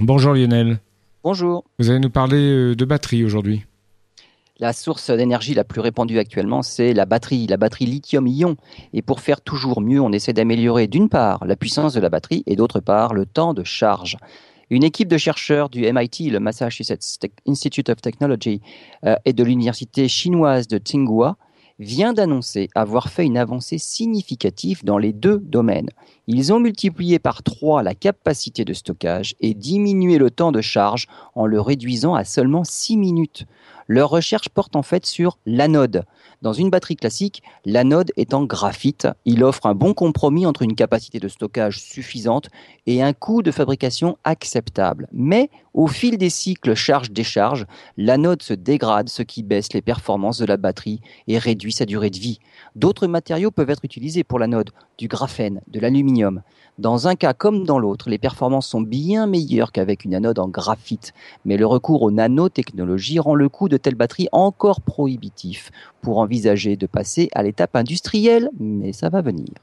Bonjour Lionel. Bonjour. Vous allez nous parler euh, de batterie aujourd'hui. La source d'énergie la plus répandue actuellement, c'est la batterie, la batterie lithium-ion. Et pour faire toujours mieux, on essaie d'améliorer d'une part la puissance de la batterie et d'autre part le temps de charge. Une équipe de chercheurs du MIT, le Massachusetts Institute of Technology, euh, et de l'université chinoise de Tsinghua vient d'annoncer avoir fait une avancée significative dans les deux domaines. Ils ont multiplié par trois la capacité de stockage et diminué le temps de charge en le réduisant à seulement 6 minutes. Leur recherche porte en fait sur l'anode. Dans une batterie classique, l'anode est en graphite. Il offre un bon compromis entre une capacité de stockage suffisante et un coût de fabrication acceptable. Mais au fil des cycles charge-décharge, l'anode se dégrade, ce qui baisse les performances de la batterie et réduit sa durée de vie. D'autres matériaux peuvent être utilisés pour l'anode, du graphène, de l'aluminium. Dans un cas comme dans l'autre, les performances sont bien meilleures qu'avec une anode en graphite, mais le recours aux nanotechnologies rend le coût de telles batteries encore prohibitif pour envisager de passer à l'étape industrielle, mais ça va venir.